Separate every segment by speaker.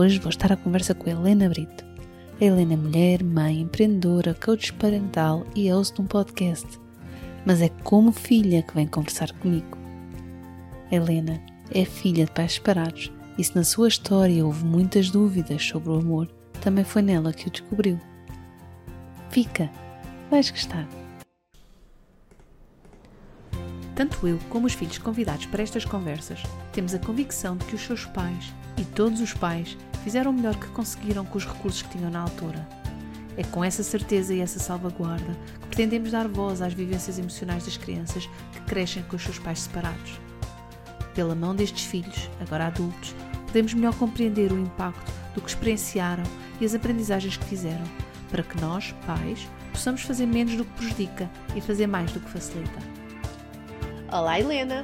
Speaker 1: hoje vou estar à conversa com a Helena Brito. A Helena é mulher, mãe, empreendedora, coach parental e host de um podcast. Mas é como filha que vem conversar comigo. A Helena é filha de pais separados e se na sua história houve muitas dúvidas sobre o amor, também foi nela que o descobriu. Fica, vais gostar. Tanto eu como os filhos convidados para estas conversas temos a convicção de que os seus pais e todos os pais fizeram o melhor que conseguiram com os recursos que tinham na altura. É com essa certeza e essa salvaguarda que pretendemos dar voz às vivências emocionais das crianças que crescem com os seus pais separados. Pela mão destes filhos, agora adultos, podemos melhor compreender o impacto do que experienciaram e as aprendizagens que fizeram, para que nós, pais, possamos fazer menos do que prejudica e fazer mais do que facilita. Olá, Helena!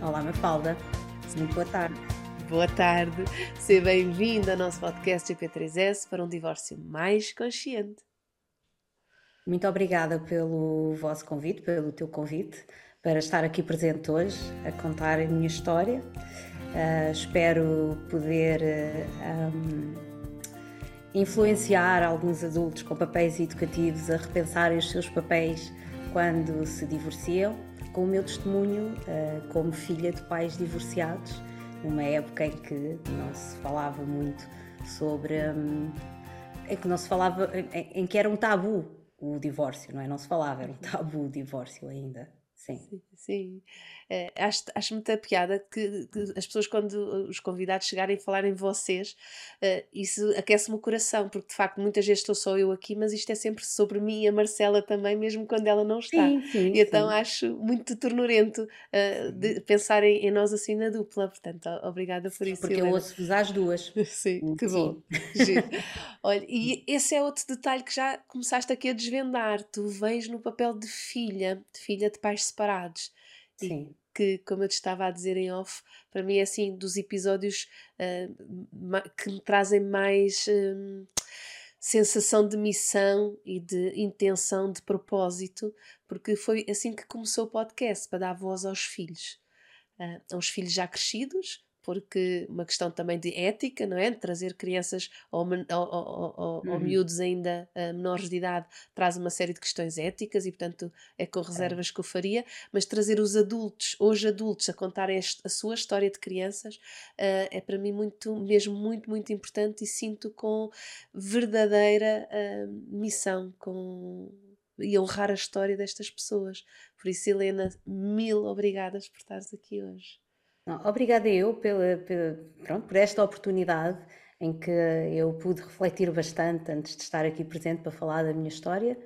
Speaker 2: Olá, Mafalda! Muito boa tarde!
Speaker 1: Boa tarde, seja bem-vinda ao nosso podcast GP3S para um divórcio mais consciente.
Speaker 2: Muito obrigada pelo vosso convite, pelo teu convite, para estar aqui presente hoje a contar a minha história. Uh, espero poder uh, um, influenciar alguns adultos com papéis educativos a repensarem os seus papéis quando se divorciam, com o meu testemunho uh, como filha de pais divorciados numa época em que não se falava muito sobre. Um, em que não se falava. Em, em, que era um tabu o divórcio, não é? Não se falava, era um tabu o divórcio ainda. Sim.
Speaker 1: Sim. Sim. É, acho, acho muita piada que, que, as pessoas, quando os convidados chegarem e falarem vocês, uh, isso aquece-me o coração, porque de facto muitas vezes estou só eu aqui, mas isto é sempre sobre mim e a Marcela também, mesmo quando ela não está.
Speaker 2: Sim, sim,
Speaker 1: e então
Speaker 2: sim.
Speaker 1: acho muito ternurento uh, de pensar em, em, nós assim na dupla, portanto, obrigada por isso.
Speaker 2: Porque Helena. eu ouço-vos às duas.
Speaker 1: Sim, que bom. Olha, e esse é outro detalhe que já começaste aqui a desvendar. Tu vens no papel de filha, de filha de pais separados.
Speaker 2: Sim.
Speaker 1: Que, como eu te estava a dizer em off, para mim é assim dos episódios uh, que me trazem mais um, sensação de missão e de intenção, de propósito, porque foi assim que começou o podcast para dar voz aos filhos, uh, aos filhos já crescidos, porque uma questão também de ética, não é? De trazer crianças ou, ou, ou, uhum. ou miúdos ainda uh, menores de idade traz uma série de questões éticas e, portanto, é com reservas é. que eu faria, mas trazer os adultos, hoje adultos, a contar a sua história de crianças uh, é para mim muito, mesmo muito, muito importante e sinto com verdadeira uh, missão, com e honrar a história destas pessoas. Por isso, Helena, mil obrigadas por estares aqui hoje.
Speaker 2: Obrigada eu pela, pela, pronto, por esta oportunidade em que eu pude refletir bastante antes de estar aqui presente para falar da minha história,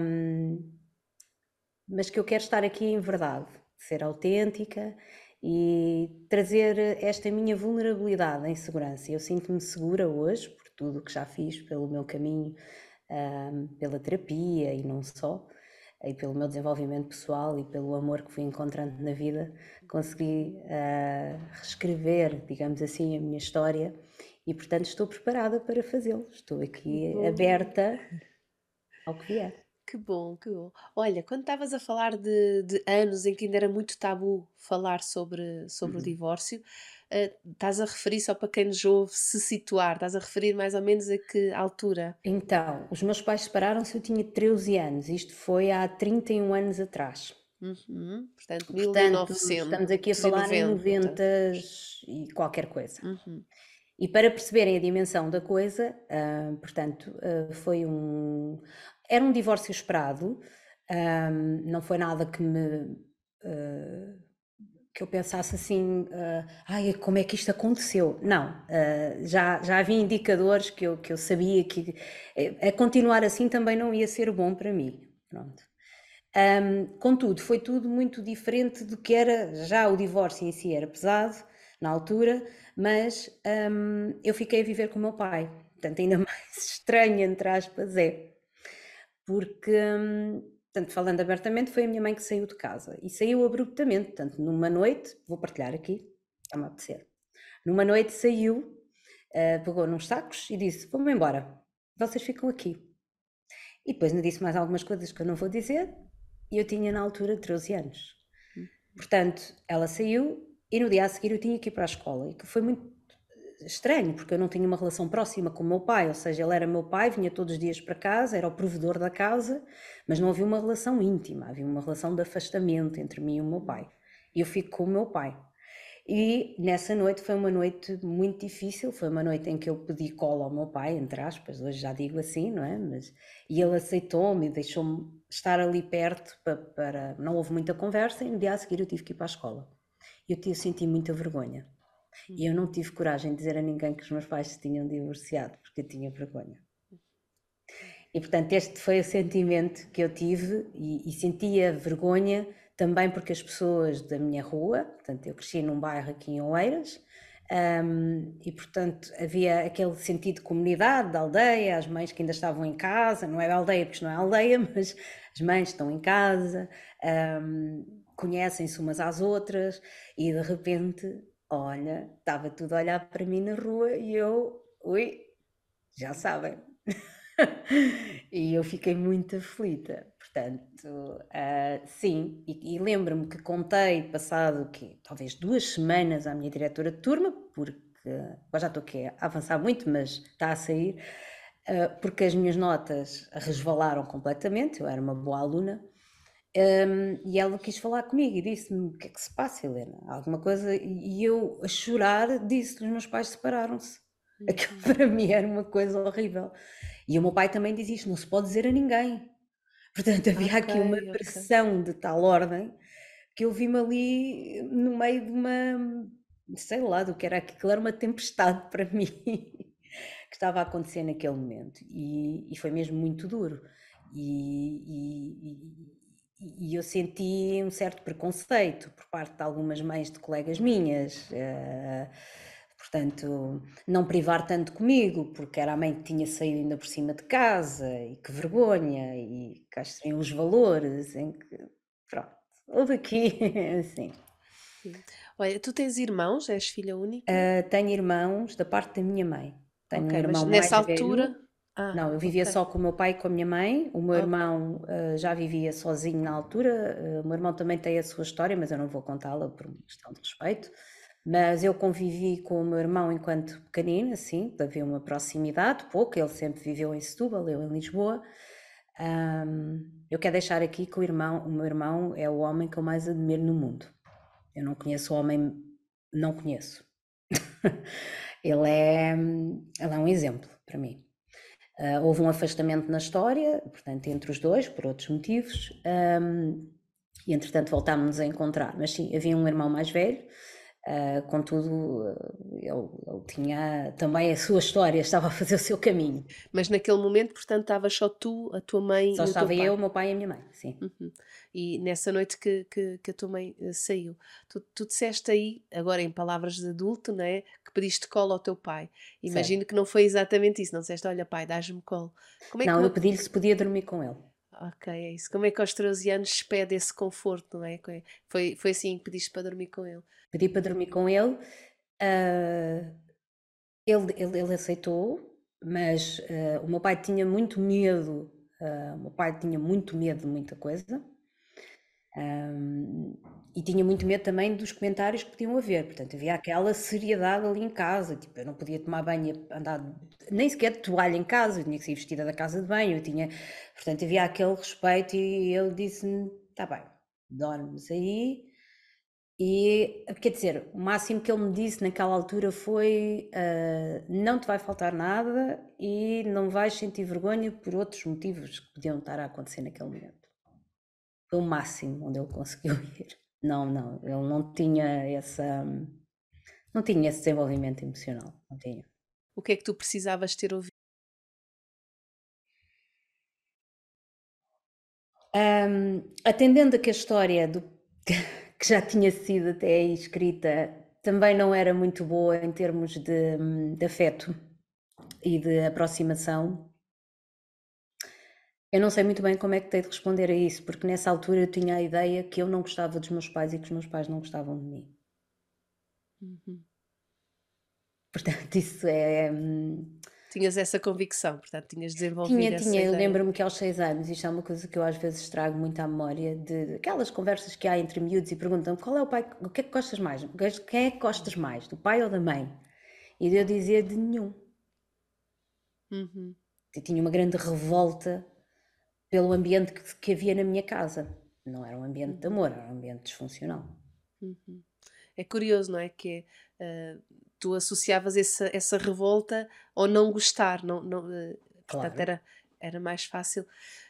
Speaker 2: um, mas que eu quero estar aqui em verdade, ser autêntica e trazer esta minha vulnerabilidade em segurança. Eu sinto-me segura hoje por tudo o que já fiz pelo meu caminho, um, pela terapia e não só e pelo meu desenvolvimento pessoal e pelo amor que fui encontrando na vida, consegui uh, reescrever, digamos assim, a minha história e, portanto, estou preparada para fazê-lo. Estou aqui aberta ao que vier.
Speaker 1: Que bom, que bom. Olha, quando estavas a falar de, de, anos em que ainda era muito tabu falar sobre, sobre uhum. o divórcio, uh, estás a referir, só para quem nos ouve, se situar, estás a referir mais ou menos a que altura?
Speaker 2: Então, os meus pais separaram-se, eu tinha 13 anos, isto foi há 31 anos atrás.
Speaker 1: Uhum. Portanto, Portanto 1900.
Speaker 2: Estamos aqui a falar 90, em 90 e qualquer coisa. Uhum. E para perceberem a dimensão da coisa, uh, portanto, uh, foi um, era um divórcio esperado, um, não foi nada que me. Uh, que eu pensasse assim, uh, ai, como é que isto aconteceu? Não, uh, já, já havia indicadores que eu, que eu sabia que a continuar assim também não ia ser bom para mim. Pronto. Um, contudo, foi tudo muito diferente do que era já o divórcio em si, era pesado, na altura, mas um, eu fiquei a viver com o meu pai. Portanto, ainda mais estranho, entre aspas, é. Porque, um, portanto, falando abertamente, foi a minha mãe que saiu de casa. E saiu abruptamente. Portanto, numa noite, vou partilhar aqui, está-me a apetecer. Numa noite saiu, uh, pegou nos sacos e disse: Vamos embora, vocês ficam aqui. E depois me disse mais algumas coisas que eu não vou dizer, e eu tinha na altura 13 anos. Hum. Portanto, ela saiu e no dia a seguir eu tinha que ir para a escola, e que foi muito estranho, porque eu não tinha uma relação próxima com o meu pai, ou seja, ele era meu pai, vinha todos os dias para casa, era o provedor da casa, mas não havia uma relação íntima, havia uma relação de afastamento entre mim e o meu pai. E eu fico com o meu pai. E nessa noite foi uma noite muito difícil, foi uma noite em que eu pedi cola ao meu pai, entre aspas, hoje já digo assim, não é? Mas, e ele aceitou-me deixou-me estar ali perto para, para, Não houve muita conversa e no dia a seguir eu tive que ir para a escola eu, eu senti muita vergonha. E eu não tive coragem de dizer a ninguém que os meus pais se tinham divorciado, porque eu tinha vergonha. E portanto, este foi o sentimento que eu tive e, e sentia vergonha também porque as pessoas da minha rua, portanto, eu cresci num bairro aqui em Oeiras, um, e portanto havia aquele sentido de comunidade, da aldeia, as mães que ainda estavam em casa, não é aldeia porque não é aldeia, mas as mães estão em casa, um, conhecem-se umas às outras e de repente, olha, estava tudo a olhar para mim na rua e eu, ui, já sabem. e eu fiquei muito aflita. Portanto, uh, sim, e, e lembro-me que contei, passado que talvez duas semanas à minha diretora de turma, porque agora já estou aqui a avançar muito, mas está a sair, uh, porque as minhas notas resvalaram completamente, eu era uma boa aluna, um, e ela quis falar comigo e disse-me: O que é que se passa, Helena? Alguma coisa. E eu, a chorar, disse que os meus pais separaram-se. Uhum. Aquilo para mim era uma coisa horrível. E o meu pai também diz isto: não se pode dizer a ninguém. Portanto, havia okay, aqui uma pressão okay. de tal ordem que eu vi-me ali no meio de uma. sei lá do que era aquilo, era uma tempestade para mim que estava a acontecer naquele momento. E, e foi mesmo muito duro. E, e, e eu senti um certo preconceito por parte de algumas mães de colegas minhas. Uh, portanto, não privar tanto comigo, porque era a mãe que tinha saído ainda por cima de casa, e que vergonha, e cá estão os valores, em que, pronto, houve aqui, assim.
Speaker 1: Olha, tu tens irmãos? És filha única?
Speaker 2: Uh, tenho irmãos da parte da minha mãe. Tenho okay, um irmão nessa altura... Velho, ah, não, eu vivia okay. só com o meu pai e com a minha mãe. O meu okay. irmão uh, já vivia sozinho na altura. Uh, o meu irmão também tem a sua história, mas eu não vou contá-la por uma questão de respeito. Mas eu convivi com o meu irmão enquanto pequenina, assim, havia uma proximidade, pouco. Ele sempre viveu em Setúbal, eu em Lisboa. Um, eu quero deixar aqui que o, irmão, o meu irmão é o homem que eu mais admiro no mundo. Eu não conheço o homem, não conheço. ele, é, ele é um exemplo para mim. Uh, houve um afastamento na história, portanto, entre os dois, por outros motivos, um, e entretanto voltámos-nos a encontrar. Mas sim, havia um irmão mais velho, uh, contudo, ele, ele, tinha também a sua história, estava a fazer o seu caminho.
Speaker 1: Mas naquele momento, portanto, estava só tu, a tua mãe
Speaker 2: só
Speaker 1: e o
Speaker 2: estava eu, o meu pai e a minha mãe, sim.
Speaker 1: Uhum. E nessa noite que, que, que a tua mãe uh, saiu, tu, tu disseste aí, agora em palavras de adulto, não é? que pediste colo ao teu pai. Imagino certo. que não foi exatamente isso, não disseste, olha pai, dás-me colo.
Speaker 2: É não, eu pedi-lhe se podia dormir com ele.
Speaker 1: Ok, é isso. Como é que aos 13 anos pede esse conforto, não é? Foi, foi assim que pediste para dormir com ele?
Speaker 2: Pedi para dormir com ele, uh, ele, ele, ele, aceitou, mas uh, o meu pai tinha muito medo, uh, o meu pai tinha muito medo de muita coisa, um, e tinha muito medo também dos comentários que podiam haver, portanto havia aquela seriedade ali em casa, tipo, eu não podia tomar banho, andar nem sequer de toalha em casa, eu tinha que sair vestida da casa de banho, eu tinha, portanto havia aquele respeito e ele disse-me, tá bem, dormes aí, e quer dizer, o máximo que ele me disse naquela altura foi uh, não te vai faltar nada e não vais sentir vergonha por outros motivos que podiam estar a acontecer naquele momento foi o máximo onde ele conseguiu ir. Não, não, ele não tinha essa. Não tinha esse desenvolvimento emocional, não tinha.
Speaker 1: O que é que tu precisavas ter ouvido?
Speaker 2: Um, atendendo a que a história do, que já tinha sido até aí escrita também não era muito boa em termos de, de afeto e de aproximação. Eu não sei muito bem como é que tenho de responder a isso, porque nessa altura eu tinha a ideia que eu não gostava dos meus pais e que os meus pais não gostavam de mim.
Speaker 1: Uhum.
Speaker 2: Portanto, isso é. Hum,
Speaker 1: Tinhas essa convicção, portanto, tinhas desenvolvido
Speaker 2: tinha,
Speaker 1: essa
Speaker 2: tinha. Eu lembro-me que aos seis anos, isto é uma coisa que eu às vezes trago muito à memória, de aquelas conversas que há entre miúdos e perguntam qual é o pai, o que é que gostas mais? Quem é que gostas mais, do pai ou da mãe? E eu dizia de nenhum.
Speaker 1: Uhum.
Speaker 2: Eu tinha uma grande revolta pelo ambiente que, que havia na minha casa. Não era um ambiente de amor, era um ambiente disfuncional.
Speaker 1: Uhum. É curioso, não é? Que uh, tu associavas essa, essa revolta ao não gostar, não, não, uh, portanto
Speaker 2: Claro.
Speaker 1: era, era mais fácil.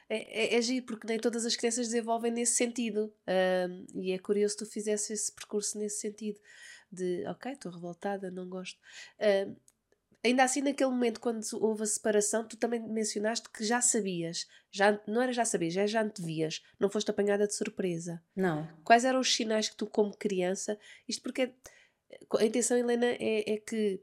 Speaker 1: É, é, é giro, porque nem todas as crianças desenvolvem nesse sentido. Ahm, e é curioso que tu fizesse esse percurso nesse sentido. De, ok, estou revoltada, não gosto. Ahm, ainda assim, naquele momento, quando houve a separação, tu também mencionaste que já sabias. Já, não era já sabias, já, já antevias. Não foste apanhada de surpresa.
Speaker 2: Não.
Speaker 1: Quais eram os sinais que tu, como criança, isto porque a intenção, Helena, é, é que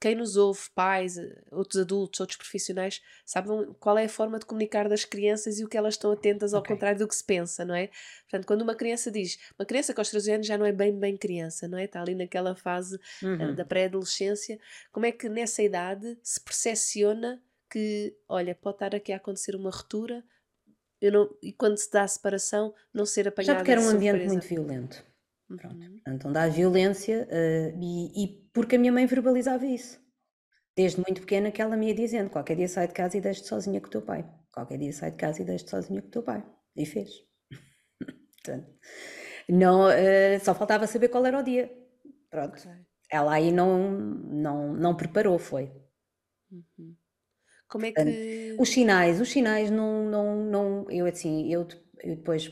Speaker 1: quem nos ouve, pais, eh, outros adultos, outros profissionais, saibam qual é a forma de comunicar das crianças e o que elas estão atentas ao
Speaker 2: Ok.
Speaker 1: contrário do que se pensa, não é? Portanto, quando uma criança diz, uma criança com aos 13 anos já não é bem, bem criança, não é? Está ali naquela fase eh,
Speaker 2: Uhum.
Speaker 1: da pré-adolescência, como é que nessa idade se percepciona que, olha, pode estar aqui a acontecer uma ruptura eu não, e quando se dá a separação, não ser
Speaker 2: Já
Speaker 1: apanhada
Speaker 2: porque era um ambiente
Speaker 1: surpresa.
Speaker 2: muito violento. Pronto.
Speaker 1: Uhum.
Speaker 2: Então dá violência eh, e, e porque a minha mãe verbalizava isso. Desde muito pequena que ela me ia dizendo, qualquer dia sai de casa e deixe-te sozinha com o teu pai. Qualquer dia sai de casa e deixe-te sozinha com o teu pai. E fez. Portanto, não, eh, só faltava saber qual era o dia. Pronto.
Speaker 1: Ok.
Speaker 2: Ela aí não, não, não preparou, foi.
Speaker 1: Uhum. Como é que.
Speaker 2: Os sinais, os sinais não, não, não eu assim, eu, eu depois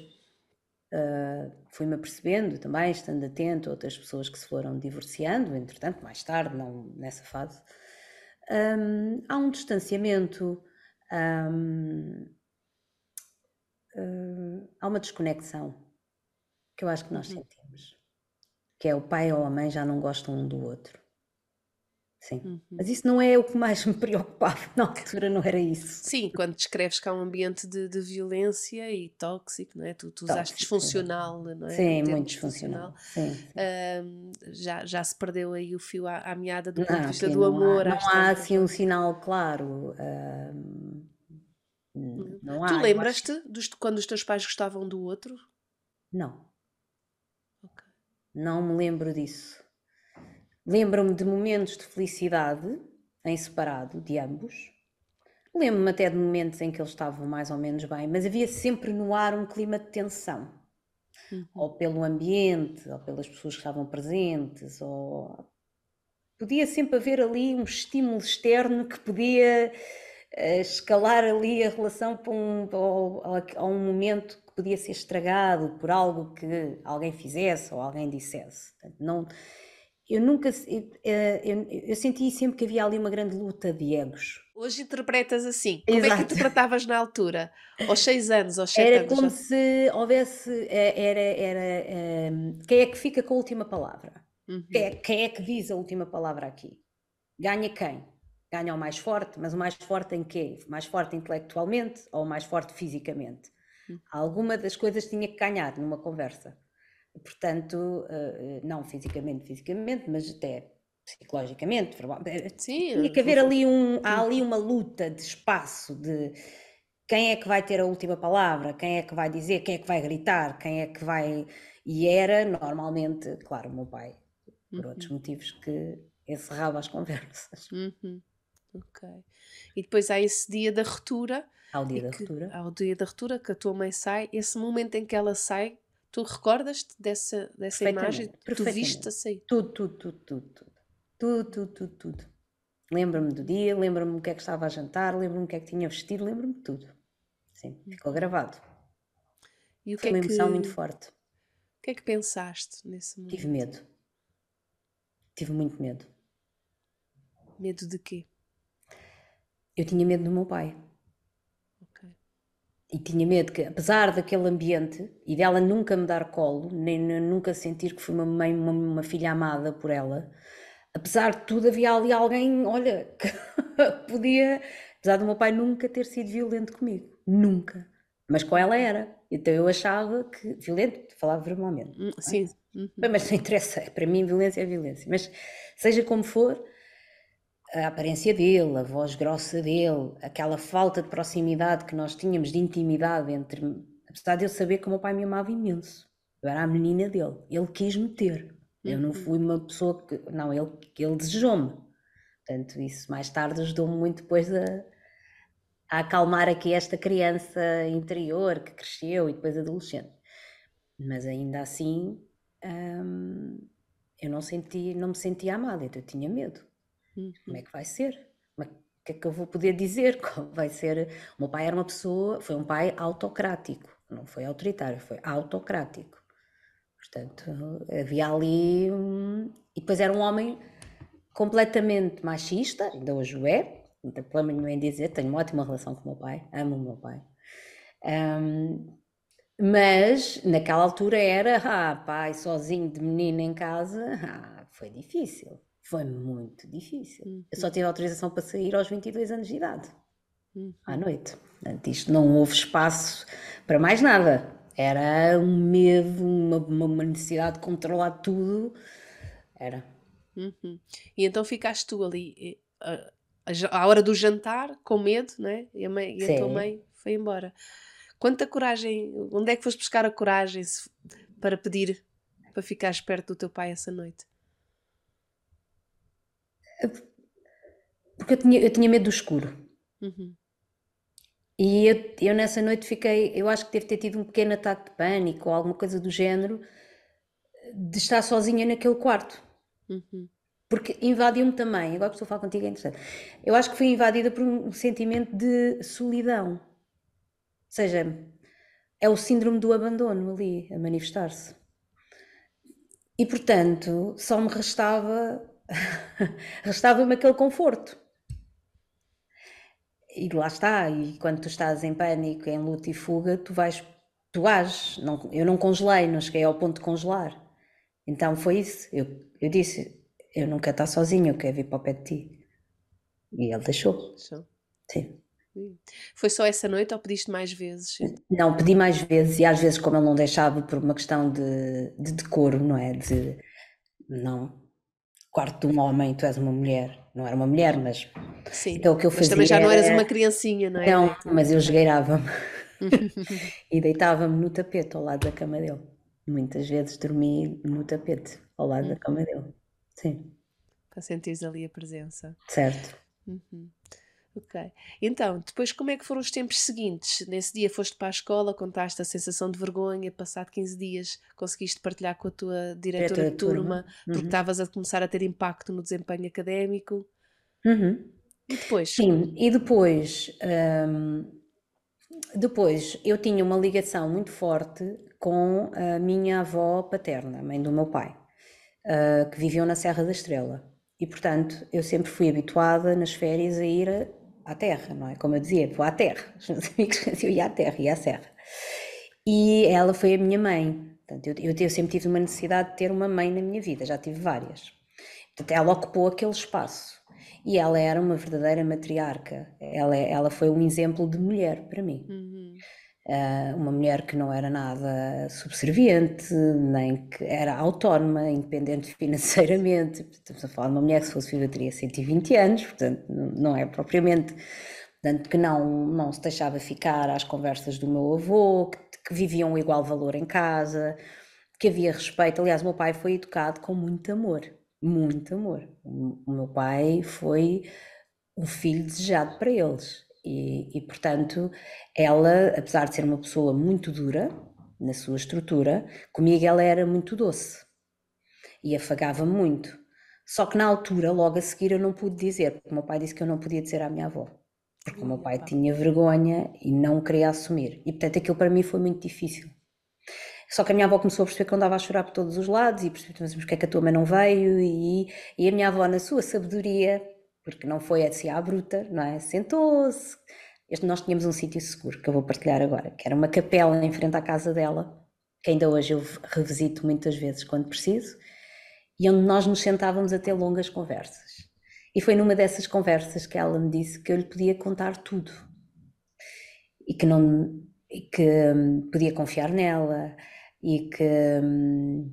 Speaker 2: ah, fui-me apercebendo também, estando atento a outras pessoas que se foram divorciando, entretanto, mais tarde, não nessa fase, hum, há um distanciamento, hum, hum, há uma desconexão que eu acho que nós
Speaker 1: Uhum.
Speaker 2: sentimos, que é o pai ou a mãe já não gostam um do outro. Sim.
Speaker 1: Uhum.
Speaker 2: Mas isso não é o que mais me preocupava na altura, não era isso.
Speaker 1: Sim, quando descreves que há um ambiente de, de violência e tóxico, não é? Tu, tu usaste
Speaker 2: Tóxico,
Speaker 1: disfuncional, não é?
Speaker 2: Sim, muito disfuncional. Sim, sim.
Speaker 1: Já, já se perdeu aí o fio à, à meada do ponto de vista do amor.
Speaker 2: há, não há assim
Speaker 1: é?
Speaker 2: um sinal claro. hum, não há.
Speaker 1: Tu
Speaker 2: eu acho-
Speaker 1: lembras-te dos- quando os teus pais gostavam do outro?
Speaker 2: Não,
Speaker 1: Ok.
Speaker 2: não me lembro disso. Lembro-me de momentos de felicidade em separado de ambos. Lembro-me até de momentos em que eles estavam mais ou menos bem, mas havia sempre no ar um clima de tensão.
Speaker 1: Uhum.
Speaker 2: ou pelo ambiente, ou pelas pessoas que estavam presentes, ou podia sempre haver ali um estímulo externo que podia eh, escalar ali a relação para um, a um momento que podia ser estragado por algo que alguém fizesse ou alguém dissesse. Portanto, Não, eu nunca, se- eh, eu, eu senti sempre que havia ali uma grande luta de egos.
Speaker 1: Hoje interpretas assim. Como é que
Speaker 2: Exato.
Speaker 1: interpretavas na altura? Aos 6 anos, aos 7
Speaker 2: Era
Speaker 1: anos?
Speaker 2: como
Speaker 1: já-
Speaker 2: se houvesse, eh, era, era, eh, quem é que fica com a última palavra?
Speaker 1: Uhum.
Speaker 2: Quem é, quem é que diz a última palavra aqui? Ganha quem? Ganha o mais forte, mas o mais forte em quê? Mais forte intelectualmente ou o mais forte fisicamente?
Speaker 1: Hum.
Speaker 2: Alguma das coisas tinha que ganhar numa conversa. Portanto, eh, não fisicamente, fisicamente, mas até psicologicamente.
Speaker 1: Sim,
Speaker 2: Tinha que haver ali um, há
Speaker 1: Uhum.
Speaker 2: ali uma luta de espaço, de quem é que vai ter a última palavra, quem é que vai dizer, quem é que vai gritar, quem é que vai. E era normalmente, claro, o meu pai, por outros motivos, que encerrava as conversas.
Speaker 1: Uhum. Ok. E depois há esse dia da ruptura.
Speaker 2: Ao dia da
Speaker 1: que-
Speaker 2: ruptura.
Speaker 1: Ao dia da ruptura, que a tua mãe sai. Esse momento em que ela sai, tu recordas-te dessa, dessa imagem que tu viste a sair?
Speaker 2: Tudo, tudo, tudo, tudo, tudo. Tudo, tudo, tudo, tudo. Lembro-me do dia, lembro-me o que é que estava a jantar, lembro-me o que é que tinha vestido, lembro-me de tudo. Sim, ficou gravado.
Speaker 1: E o que
Speaker 2: Foi
Speaker 1: é
Speaker 2: uma
Speaker 1: que,
Speaker 2: emoção muito forte.
Speaker 1: o que é que pensaste nesse momento?
Speaker 2: Tive medo. Tive muito medo.
Speaker 1: Medo de quê?
Speaker 2: Eu tinha medo do meu pai. E tinha medo que, apesar daquele ambiente e dela nunca me dar colo, nem nunca sentir que fui uma mãe, uma, uma filha amada por ela, apesar de tudo, havia ali alguém, olha, que podia, apesar do meu pai nunca ter sido violento comigo, nunca, mas com ela era. Então eu achava que violento, falava verbalmente.
Speaker 1: Hum, sim.
Speaker 2: Uhum. Mas não interessa, para mim violência é violência. Mas seja como for, a aparência dele, a voz grossa dele, aquela falta de proximidade que nós tínhamos, de intimidade entre. Apesar de eu saber que o meu pai me amava imenso, eu era a menina dele, ele quis-me ter. Eu não uhum. fui uma pessoa que. Não, ele, ele desejou-me. Portanto, isso mais tarde ajudou-me muito depois a, a acalmar aqui esta criança interior que cresceu e depois adolescente. Mas ainda assim, hum, eu não, senti, não me sentia amada, então eu tinha medo. Uhum. Como é que vai ser? O que é que eu vou poder dizer? Qual vai ser? O meu pai era uma pessoa, foi um pai autocrático, não foi autoritário, foi autocrático. Portanto, havia ali. Um... E depois era um homem completamente machista, ainda hoje o é, não tem problema nenhum em dizer, tenho uma ótima relação com o meu pai, amo o meu pai. Um, mas naquela altura era, ah, pai sozinho de menina em casa, ah, foi difícil. Foi muito difícil. Uhum. Eu só tive autorização para sair aos 22 anos de idade, uhum. à noite. Portanto, isto não houve espaço para mais nada. Era um medo, uma, uma necessidade de controlar tudo. Era.
Speaker 1: Uhum. E então ficaste tu ali à hora do jantar, com medo, né? E a, mãe, e a tua mãe foi embora. Quanta coragem, onde é que foste buscar a coragem para pedir para ficares perto do teu pai essa noite?
Speaker 2: Porque eu tinha, eu tinha medo do escuro. Uhum. E eu, eu, nessa noite fiquei, eu acho que deve ter tido um pequeno ataque de pânico ou alguma coisa do género de estar sozinha naquele quarto. Uhum. Porque invadiu-me também, agora que estou a falar contigo é interessante. Eu acho que fui invadida por um sentimento de solidão. Ou seja, é o síndrome do abandono ali a manifestar-se. E portanto, só me restava restava-me aquele conforto. E lá está, e quando tu estás em pânico, em luta e fuga, tu vais, tu ages. Não, eu não congelei, não cheguei ao ponto de congelar. Então foi isso. Eu, eu disse: Eu não quero estar sozinho, eu quero vir para o pé de ti. E ele deixou. Deixou. Sim.
Speaker 1: Foi só essa noite ou pediste mais vezes?
Speaker 2: Não, pedi mais vezes e às vezes, como ele não deixava por uma questão de, de decoro, não é? De não, quarto de um homem, tu és uma mulher. Não era uma mulher, mas.
Speaker 1: Sim. Então o que eu fazia. Mas também já não eras uma criancinha, não é?
Speaker 2: Não, mas eu esgueirava-me. e deitava-me no tapete ao lado da cama dele. Muitas vezes dormi no tapete ao lado da uhum. cama dele. Sim.
Speaker 1: Para sentires ali a presença.
Speaker 2: Certo.
Speaker 1: Uhum. Ok. Então, depois como é que foram os tempos seguintes? Nesse dia foste para a escola, contaste a sensação de vergonha, passado 15 dias conseguiste partilhar com a tua diretora de turma, turma. porque uhum. estavas a começar a ter impacto no desempenho académico.
Speaker 2: Uhum.
Speaker 1: E depois?
Speaker 2: Sim, e depois, hum, depois eu tinha uma ligação muito forte com a minha avó paterna, mãe do meu pai, uh, que viveu na Serra da Estrela. E, portanto, eu sempre fui habituada nas férias a ir à terra, não é? Como eu dizia, vou à terra. Os meus amigos diziam, ia à terra, ia à serra. E ela foi a minha mãe. Portanto, eu, eu sempre tive uma necessidade de ter uma mãe na minha vida, já tive várias. Portanto, ela ocupou aquele espaço. E ela era uma verdadeira matriarca. Ela, ela foi um exemplo de mulher para mim. Uhum. Uh, uma mulher que não era nada subserviente, nem que era autónoma, independente financeiramente. Estamos a falar de uma mulher que se fosse viva teria 120 anos, portanto não é propriamente, portanto que não, não se deixava ficar às conversas do meu avô, que, que viviam um igual valor em casa, que havia respeito. Aliás, o meu pai foi educado com muito amor, muito amor. O meu pai foi um filho desejado para eles. E, e, portanto, ela, apesar de ser uma pessoa muito dura na sua estrutura, comigo ela era muito doce e afagava-me muito. Só que na altura, logo a seguir, eu não pude dizer, porque o meu pai disse que eu não podia dizer à minha avó. Porque o meu pai tinha vergonha e não queria assumir. E portanto aquilo para mim foi muito difícil. Só que a minha avó começou a perceber que eu andava a chorar por todos os lados e percebeu, mas porque é que a tua mãe não veio? E, e a minha avó, na sua sabedoria, porque não foi assim à bruta, não é? Sentou-se, nós tínhamos um sítio seguro que eu vou partilhar agora, que era uma capela em frente à casa dela, que ainda hoje eu revisito muitas vezes quando preciso, e onde nós nos sentávamos a ter longas conversas. E foi numa dessas conversas que ela me disse que eu lhe podia contar tudo e que não e que hum, podia confiar nela e que hum,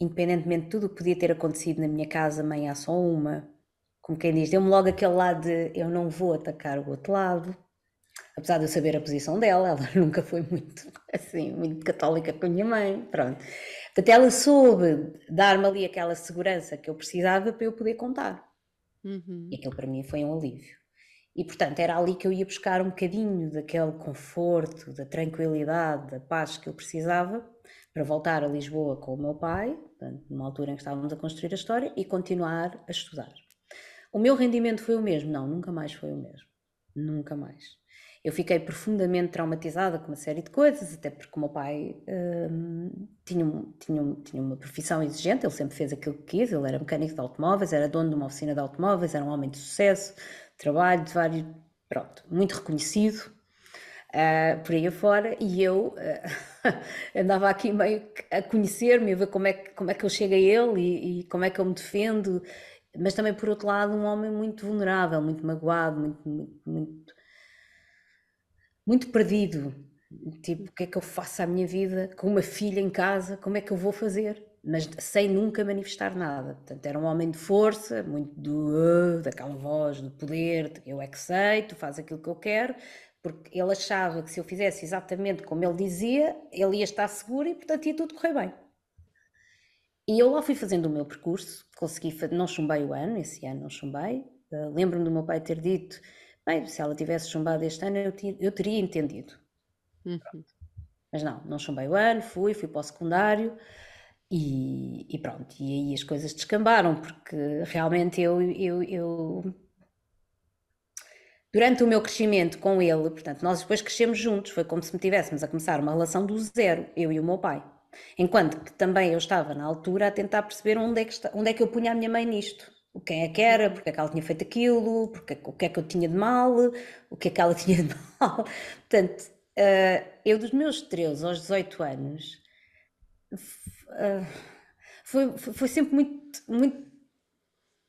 Speaker 2: independentemente de tudo o que podia ter acontecido na minha casa, mãe há só uma, como quem diz, deu-me logo aquele lado de eu não vou atacar o outro lado, apesar de eu saber a posição dela, ela nunca foi muito assim, muito católica com a minha mãe, pronto. Portanto, ela soube dar-me ali aquela segurança que eu precisava para eu poder contar. Uhum. E aquilo para mim foi um alívio. E portanto, era ali que eu ia buscar um bocadinho daquele conforto, da tranquilidade, da paz que eu precisava para voltar a Lisboa com o meu pai, portanto, numa altura em que estávamos a construir a história, e continuar a estudar. O meu rendimento foi o mesmo? Não, nunca mais foi o mesmo. Nunca mais. Eu fiquei profundamente traumatizada com uma série de coisas, até porque o meu pai hum, tinha, tinha, tinha uma profissão exigente, ele sempre fez aquilo que quis, ele era mecânico de automóveis, era dono de uma oficina de automóveis, era um homem de sucesso, trabalho de vários. Pronto, muito reconhecido uh, por aí afora, e eu uh, andava aqui meio a conhecer-me, a ver como é, que, como é que eu chego a ele e, e como é que eu me defendo mas também por outro lado um homem muito vulnerável, muito magoado, muito, muito, muito muito perdido. Tipo, o que é que eu faço à minha vida com uma filha em casa? Como é que eu vou fazer? Mas sem nunca manifestar nada. Portanto, era um homem de força, muito do, uh, daquela voz do poder, eu é que sei, tu fazes aquilo que eu quero, porque ele achava que se eu fizesse exatamente como ele dizia, ele ia estar seguro e, portanto, ia tudo correr bem. E eu lá fui fazendo o meu percurso, consegui, não chumbei o ano, esse ano não chumbei. Uh, Lembro-me do meu pai ter dito Bem, se ela tivesse chumbado este ano, eu, eu teria entendido. Uhum. Mas não, não chumbei o ano, fui, fui para o secundário e, e, pronto. E aí as coisas descambaram, porque realmente eu, eu, eu. Durante o meu crescimento com ele, portanto, nós depois crescemos juntos, foi como se me tivéssemos a começar uma relação do zero, eu e o meu pai. Enquanto que também eu estava na altura a tentar perceber onde é que, está, onde é que eu punha a minha mãe nisto quem é que era, porque é que ela tinha feito aquilo, porque, o que é que eu tinha de mal, o que é que ela tinha de mal. Portanto, uh, eu dos meus 13 aos 18 anos uh, foi, foi sempre muito, muito.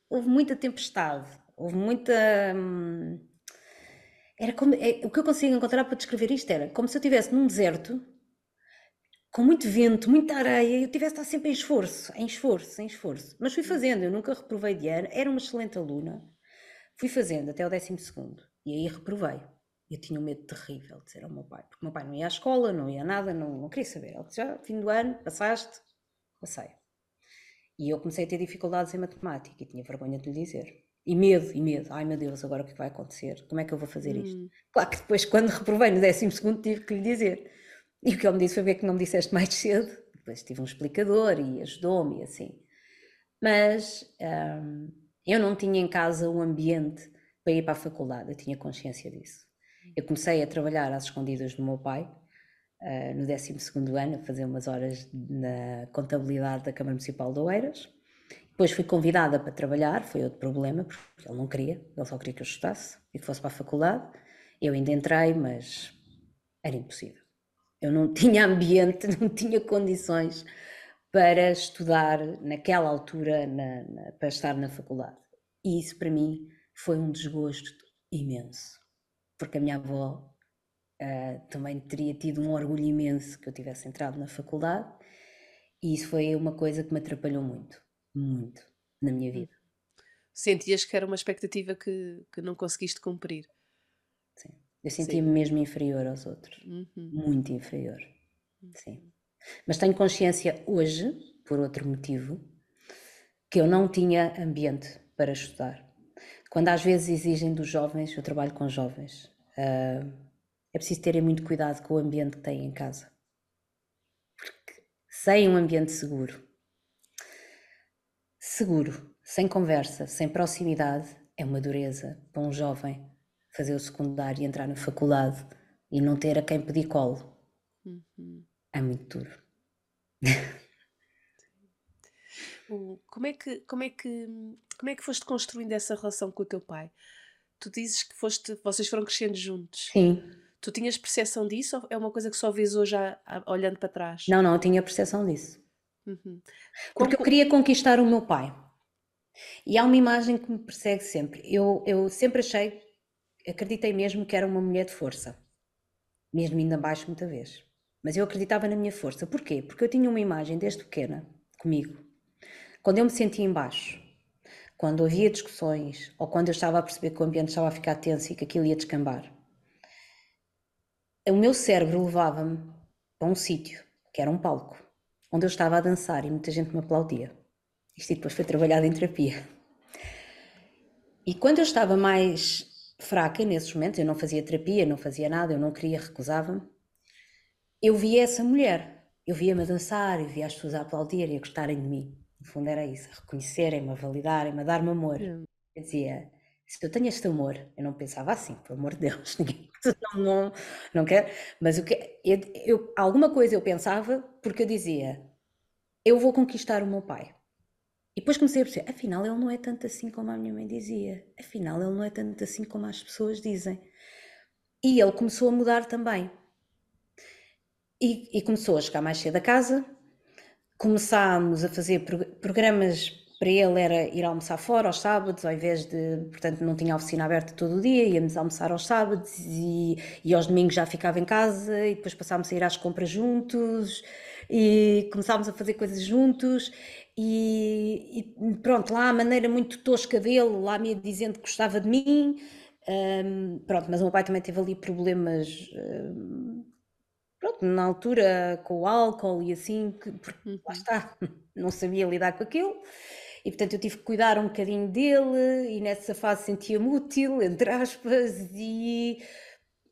Speaker 2: Houve muita tempestade, houve muita. Hum, era como, é, o que eu consigo encontrar para descrever isto era como se eu estivesse num deserto com muito vento, muita areia, eu tivesse de estar sempre em esforço, em esforço, em esforço. Mas fui fazendo, eu nunca reprovei de ano, era uma excelente aluna. Fui fazendo até o décimo segundo e aí reprovei. Eu tinha um medo terrível de dizer ao meu pai, porque o meu pai não ia à escola, não ia a nada, não, não queria saber. Ele disse, já, fim do ano, passaste? Passei. E eu comecei a ter dificuldades em matemática e tinha vergonha de lhe dizer. E medo, e medo. Ai meu Deus, agora o que vai acontecer? Como é que eu vou fazer isto? Hum. Claro que depois, quando reprovei no décimo segundo, tive que lhe dizer. E o que ele me disse foi: que não me disseste mais cedo? Depois tive um explicador e ajudou-me assim. Mas hum, eu não tinha em casa um ambiente para ir para a faculdade, eu tinha consciência disso. Eu comecei a trabalhar às escondidas do meu pai, uh, no 12 ano, a fazer umas horas na contabilidade da Câmara Municipal de Oeiras. Depois fui convidada para trabalhar, foi outro problema, porque ele não queria, ele só queria que eu estudasse e que fosse para a faculdade. Eu ainda entrei, mas era impossível. Eu não tinha ambiente, não tinha condições para estudar naquela altura, na, na, para estar na faculdade. E isso para mim foi um desgosto imenso, porque a minha avó uh, também teria tido um orgulho imenso que eu tivesse entrado na faculdade, e isso foi uma coisa que me atrapalhou muito, muito na minha vida.
Speaker 1: Sentias que era uma expectativa que, que não conseguiste cumprir?
Speaker 2: Eu sentia-me mesmo inferior aos outros. Uhum. Muito inferior. Uhum. Sim. Mas tenho consciência hoje, por outro motivo, que eu não tinha ambiente para estudar. Quando às vezes exigem dos jovens, eu trabalho com jovens, uh, é preciso terem muito cuidado com o ambiente que têm em casa. Porque sem um ambiente seguro, seguro, sem conversa, sem proximidade, é uma dureza para um jovem fazer o secundário e entrar na faculdade e não ter a quem pedir colo. Uhum. É muito duro.
Speaker 1: como é que como é que como é que foste construindo essa relação com o teu pai? tu dizes que foste, vocês foram crescendo juntos.
Speaker 2: Sim.
Speaker 1: Tu tinhas percepção disso ou é uma coisa que só vês hoje olhando para trás?
Speaker 2: Não, não, eu tinha percepção disso. Uhum. Porque eu queria conquistar o meu pai. E há uma imagem que me persegue sempre. Eu, eu sempre achei, acreditei mesmo que era uma mulher de força. Mesmo ainda abaixo muita vez. Mas eu acreditava na minha força. Porquê? Porque eu tinha uma imagem desde pequena comigo. Quando eu me sentia embaixo, quando havia discussões, ou quando eu estava a perceber que o ambiente estava a ficar tenso e que aquilo ia descambar, o meu cérebro levava-me para um sítio, que era um palco, onde eu estava a dançar e muita gente me aplaudia. Isto depois foi trabalhado em terapia. E quando eu estava mais fraca nesses momentos, eu não fazia terapia, não fazia nada, eu não queria, recusava-me, eu via essa mulher, eu via-me a dançar, eu via as pessoas a aplaudirem, a gostarem de mim. No fundo era isso, a reconhecerem-me, a validarem-me, a dar-me amor. Hum. Eu dizia, se eu tenho este amor, eu não pensava assim, pelo amor de Deus, ninguém não, não, não quer, mas o que eu, eu, alguma coisa eu pensava porque eu dizia, eu vou conquistar o meu pai. E depois comecei a perceber, afinal ele não é tanto assim como a minha mãe dizia, afinal ele não é tanto assim como as pessoas dizem. E ele começou a mudar também. E, e começou a chegar mais cedo a casa, começámos a fazer programas para ele era ir almoçar fora aos sábados, ao invés de, portanto, não tinha a oficina aberta todo o dia, íamos almoçar aos sábados e, e aos domingos já ficava em casa e depois passámos a ir às compras juntos e começámos a fazer coisas juntos e, e pronto, lá a maneira muito tosca dele, lá me dizendo que gostava de mim, um, pronto, mas o meu pai também teve ali problemas um, pronto, na altura com o álcool e assim, que, porque lá uhum. está, não sabia lidar com aquilo e portanto eu tive que cuidar um bocadinho dele e nessa fase sentia-me útil, entre aspas, e,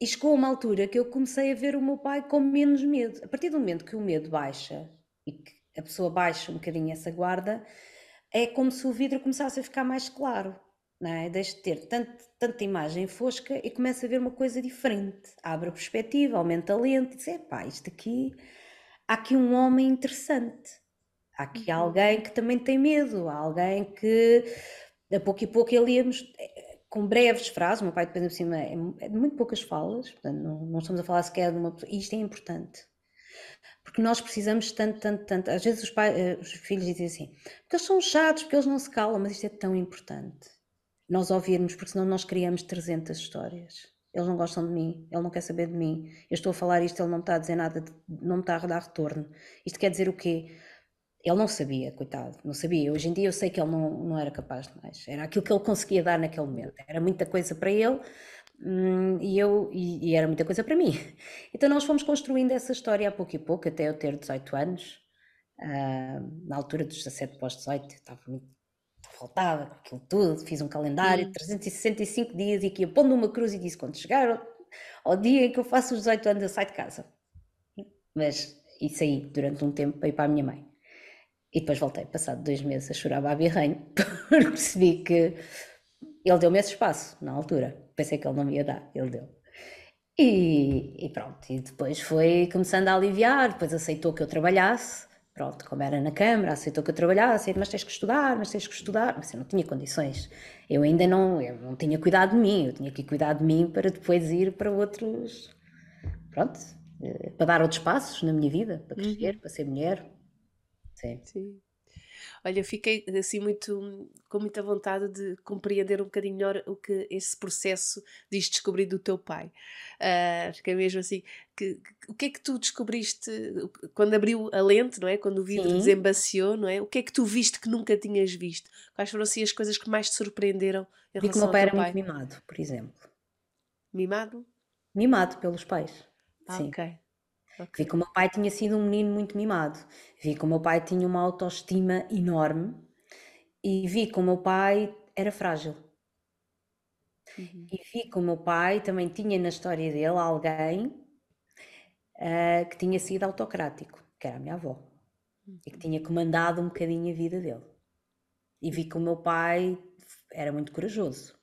Speaker 2: e chegou uma altura que eu comecei a ver o meu pai com menos medo. A partir do momento que o medo baixa e que a pessoa baixa um bocadinho essa guarda, é como se o vidro começasse a ficar mais claro. Não é? Deixa de ter tanto, tanta imagem fosca e começa a ver uma coisa diferente. Abre a perspectiva, aumenta a lente e diz: pá, isto aqui, há aqui um homem interessante. Há aqui uhum. alguém que também tem medo, há alguém que a pouco e pouco ele íamos eh, com breves frases, o meu pai depois por cima é, é de muito poucas falas, portanto não, não estamos a falar sequer de uma pessoa, e isto é importante. Porque nós precisamos tanto, tanto, tanto. Às vezes os, pais, eh, os filhos dizem assim, porque eles são chatos, porque eles não se calam, mas isto é tão importante. Nós ouvirmos, porque senão nós criamos 300 histórias. Eles não gostam de mim, ele não quer saber de mim. Eu estou a falar isto, ele não me está a dizer nada, não me está a dar retorno. Isto quer dizer o quê? Ele não sabia, coitado, não sabia. Hoje em dia eu sei que ele não, não era capaz de mais. Era aquilo que ele conseguia dar naquele momento. Era muita coisa para ele hum, e, eu, e, e, era muita coisa para mim. Então nós fomos construindo essa história a pouco e pouco, até eu ter 18 anos. Uh, na altura dos 17 pós 18, estava muito faltava com aquilo tudo. Fiz um calendário de 365 dias e que ia pondo uma cruz e disse: quando chegar ao, ao dia em que eu faço os 18 anos, eu saio de casa. Mas isso aí durante um tempo para ir para a minha mãe. E depois voltei, passado dois meses, a chorar birranho, porque percebi que ele deu-me esse espaço na altura. Pensei que ele não me ia dar, ele deu. E, e, pronto, e depois foi começando a aliviar, depois aceitou que eu trabalhasse, pronto, como era na Câmara, aceitou que eu trabalhasse, mas tens que estudar, mas tens que estudar, mas eu não tinha condições, eu ainda não, eu não tinha cuidado de mim, eu tinha que cuidar de mim para depois ir para outros, pronto, eh, para dar outros passos na minha vida, para crescer, uhum. para ser mulher, Sim.
Speaker 1: Sim. Olha, fiquei assim muito com muita vontade de compreender um bocadinho melhor o que esse processo de descobrir do teu pai. Uh, fiquei mesmo assim, que, que, o que é que tu descobriste quando abriu a lente, não é? Quando o vidro Sim. desembaciou, não é? O que é que tu viste que nunca tinhas visto? Quais foram assim as coisas que mais te surpreenderam
Speaker 2: em Vi que o meu pai era pai? muito mimado, por exemplo.
Speaker 1: Mimado?
Speaker 2: Mimado pelos pais.
Speaker 1: Ah, Sim. ok.
Speaker 2: Okay. Vi que o meu pai tinha sido um menino muito mimado. Vi que o meu pai tinha uma autoestima enorme e vi que o meu pai era frágil. Uhum. E vi que o meu pai também tinha na história dele alguém uh, que tinha sido autocrático, que era a minha avó, uhum. e que tinha comandado um bocadinho a vida dele. E vi que o meu pai era muito corajoso,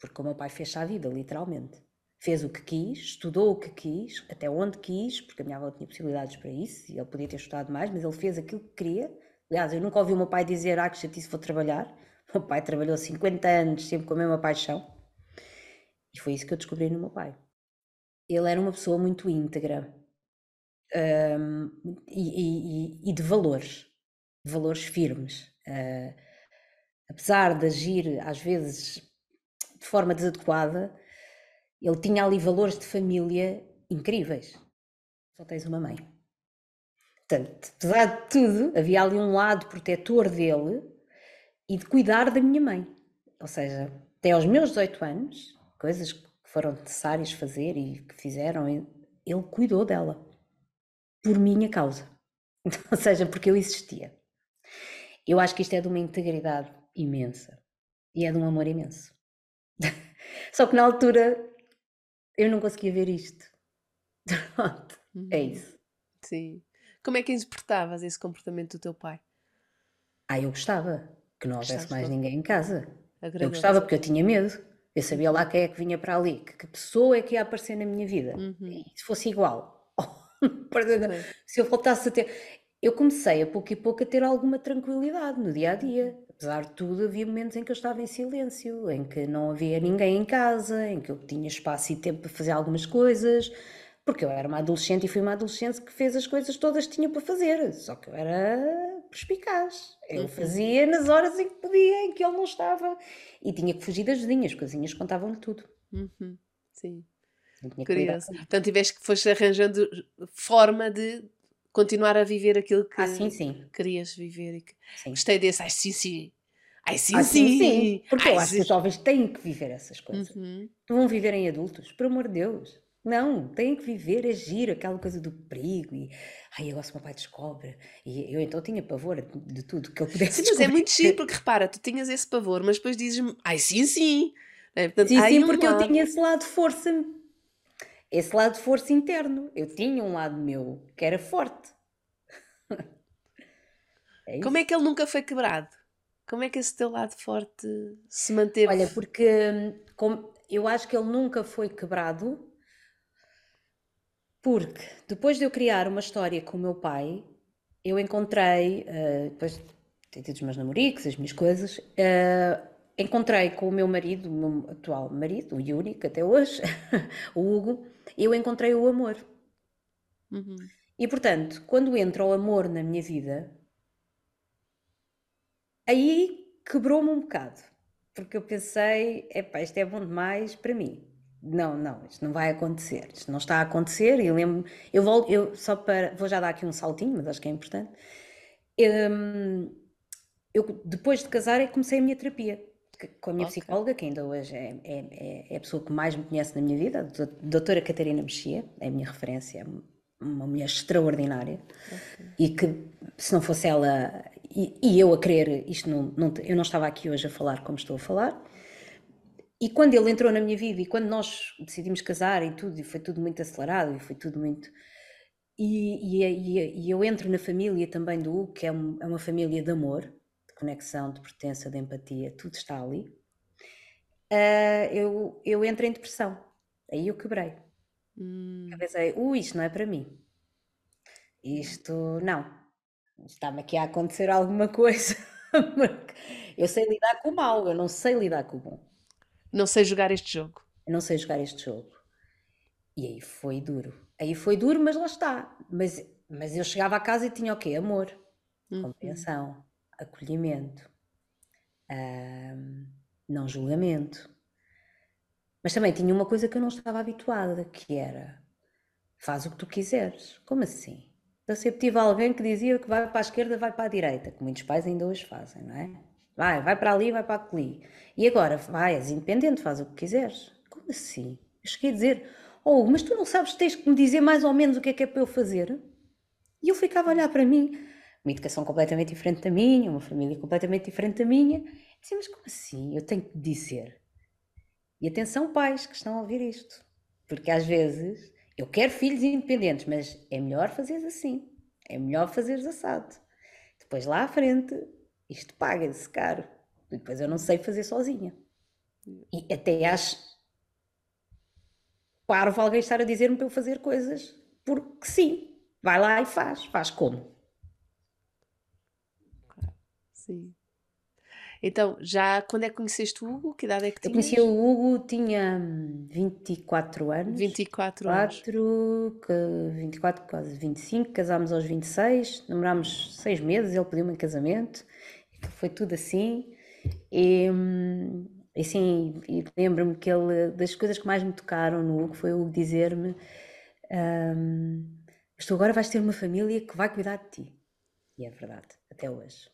Speaker 2: porque o meu pai fez a vida, literalmente fez o que quis, estudou o que quis, até onde quis, porque a minha avó tinha possibilidades para isso e ele podia ter estudado mais, mas ele fez aquilo que queria. Aliás, eu nunca ouvi o meu pai dizer: Ah, que chatice, vou trabalhar. O meu pai trabalhou 50 anos, sempre com a mesma paixão. E foi isso que eu descobri no meu pai. Ele era uma pessoa muito íntegra um, e, e, e, de valores, de valores firmes. Uh, apesar de agir às vezes de forma desadequada, ele tinha ali valores de família incríveis. Só tens uma mãe. Portanto, apesar de tudo, havia ali um lado protetor dele e de cuidar da minha mãe. Ou seja, até aos meus 18 anos, coisas que foram necessárias fazer e que fizeram, ele cuidou dela. Por minha causa. Ou seja, porque eu existia. Eu acho que isto é de uma integridade imensa. E é de um amor imenso. Só que na altura eu não conseguia ver isto. Pronto, é uhum. isso.
Speaker 1: Sim. Como é que interpretavas esse comportamento do teu pai?
Speaker 2: Ah, eu gostava que não houvesse mais ninguém em casa. Eu gostava porque eu tinha medo. Eu sabia lá quem é que vinha para ali, que, que pessoa é que ia aparecer na minha vida. Uhum. Se fosse igual. se eu voltasse a ter. Eu comecei a pouco e pouco a ter alguma tranquilidade no dia a dia. Apesar de tudo, havia momentos em que eu estava em silêncio, em que não havia ninguém em casa, em que eu tinha espaço e tempo para fazer algumas coisas, porque eu era uma adolescente e fui uma adolescente que fez as coisas todas que tinha para fazer, só que eu era perspicaz. Eu uhum. fazia nas horas em que podia, em que ele não estava, e tinha que fugir das vizinhas, porque as vizinhas contavam-lhe tudo.
Speaker 1: Uhum. Sim. Curioso. Portanto, tiveste que foste arranjando forma de continuar a viver aquilo que
Speaker 2: ah, sim, sim.
Speaker 1: querias viver. E que... Gostei desse, ai sim, sim. Ai sim,
Speaker 2: ah,
Speaker 1: sim.
Speaker 2: sim. Porque ai, eu acho sim. que os jovens têm que viver essas coisas. Uhum. Não vão viver em adultos, por amor de Deus. Não, têm que viver, agir aquela coisa do perigo e ai, agora se o meu pai descobre. E eu então tinha pavor de tudo que ele pudesse
Speaker 1: Sim, mas é muito chique, porque repara, tu tinhas esse pavor, mas depois dizes-me, ai sim, sim.
Speaker 2: É, portanto, sim, sim, porque eu tinha esse lado de força esse lado de força interno. Eu tinha um lado meu que era forte.
Speaker 1: é Como é que ele nunca foi quebrado? Como é que esse teu lado forte se manteve?
Speaker 2: Olha, porque como, eu acho que ele nunca foi quebrado porque depois de eu criar uma história com o meu pai, eu encontrei, uh, depois de ter tido os meus namoricos, as minhas coisas, uh, encontrei com o meu marido, o meu atual marido, o único até hoje, o Hugo, eu encontrei o amor. Uhum. E portanto, quando entra o amor na minha vida, aí quebrou-me um bocado. Porque eu pensei, epá, isto é bom demais para mim. Não, não, isto não vai acontecer. Isto não está a acontecer. E eu lembro, eu volto, eu só para, vou já dar aqui um saltinho, mas acho que é importante. Eu, eu depois de casar, é comecei a minha terapia com a minha okay. psicóloga, que ainda hoje é, é, é, é, a pessoa que mais me conhece na minha vida, a doutora Catarina Mexia, é a minha referência, uma mulher extraordinária, okay. e que se não fosse ela, e, e eu a querer, isto não, não, eu não estava aqui hoje a falar como estou a falar, e quando ele entrou na minha vida, e quando nós decidimos casar e tudo, e foi tudo muito acelerado, e foi tudo muito... E, e, e eu entro na família também do Hugo, que é, um, é uma família de amor, conexão, de pertença, de empatia, tudo está ali, uh, eu, eu entro em depressão. Aí eu quebrei. Hum. Eu pensei, ui, isto não é para mim. Isto não. Está-me aqui a acontecer alguma coisa. eu sei lidar com o mal, eu não sei lidar com o bom.
Speaker 1: Não sei jogar este jogo.
Speaker 2: Eu não sei jogar este jogo. E aí foi duro. Aí foi duro, mas lá está. Mas, mas eu chegava a casa e tinha o quê? Amor, uhum. compreensão, acolhimento, não julgamento. Mas também tinha uma coisa que eu não estava habituada, que era faz o que tu quiseres. Como assim? Eu sempre tive alguém que dizia que vai para a esquerda, vai para a direita, que muitos pais ainda hoje fazem, não é? Vai, vai para ali, vai para ali. E agora, vai, és independente, faz o que quiseres. Como assim? Eu cheguei a dizer, oh, mas tu não sabes, tens que me dizer mais ou menos o que é que é para eu fazer? E eu ficava a olhar para mim, uma educação completamente diferente da minha, uma família completamente diferente da minha. Disse, mas como assim? Eu tenho que dizer. E atenção, pais que estão a ouvir isto, porque às vezes eu quero filhos independentes, mas é melhor fazeres assim, é melhor fazeres assado. Depois lá à frente, isto paga-se caro. Depois eu não sei fazer sozinha. E até acho parvo alguém estar a dizer-me para eu fazer coisas porque sim. Vai lá e faz. Faz como?
Speaker 1: Sim. Então, já quando é que conheceste o Hugo? Que idade é que
Speaker 2: Eu
Speaker 1: tinhas?
Speaker 2: conheci o Hugo, tinha hum, 24 anos.
Speaker 1: 24 anos.
Speaker 2: 24, que- 24, quase 25, casámos aos 26, namorámos seis meses, ele pediu-me em casamento, foi tudo assim. E, e sim, e lembro-me que ele, das coisas que mais me tocaram no Hugo foi o Hugo dizer-me: Mas tu agora vais ter uma família que vai cuidar de ti. E é verdade, até hoje.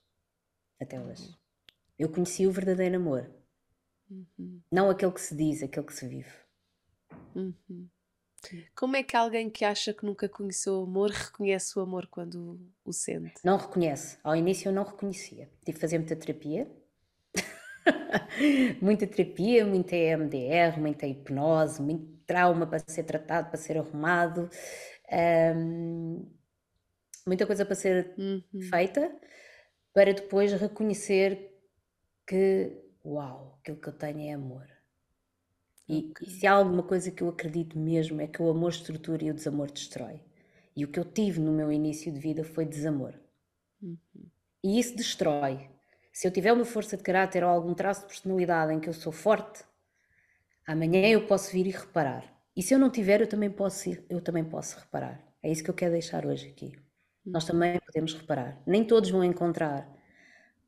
Speaker 2: Até hoje. Eu conheci o verdadeiro amor. Não aquele que se diz, aquele que se vive.
Speaker 1: Uhum. Como é que alguém que acha que nunca conheceu o amor reconhece o amor quando o sente?
Speaker 2: Não reconhece. Ao início eu não reconhecia. Tive que fazer muita terapia. muita terapia, muita EMDR, muita hipnose, muito trauma para ser tratado, para ser arrumado. Ahm, muita coisa para ser
Speaker 1: Uhum.
Speaker 2: feita para depois reconhecer que, uau, aquilo que eu tenho é amor. E, e se há alguma coisa que eu acredito mesmo é que o amor estrutura e o desamor destrói. E o que eu tive no meu início de vida foi desamor. E isso destrói. Se eu tiver uma força de caráter ou algum traço de personalidade em que eu sou forte, amanhã eu posso vir e reparar. E se eu não tiver, eu também posso ir, eu também posso reparar. É isso que eu quero deixar hoje aqui. Nós também podemos reparar. Nem todos vão encontrar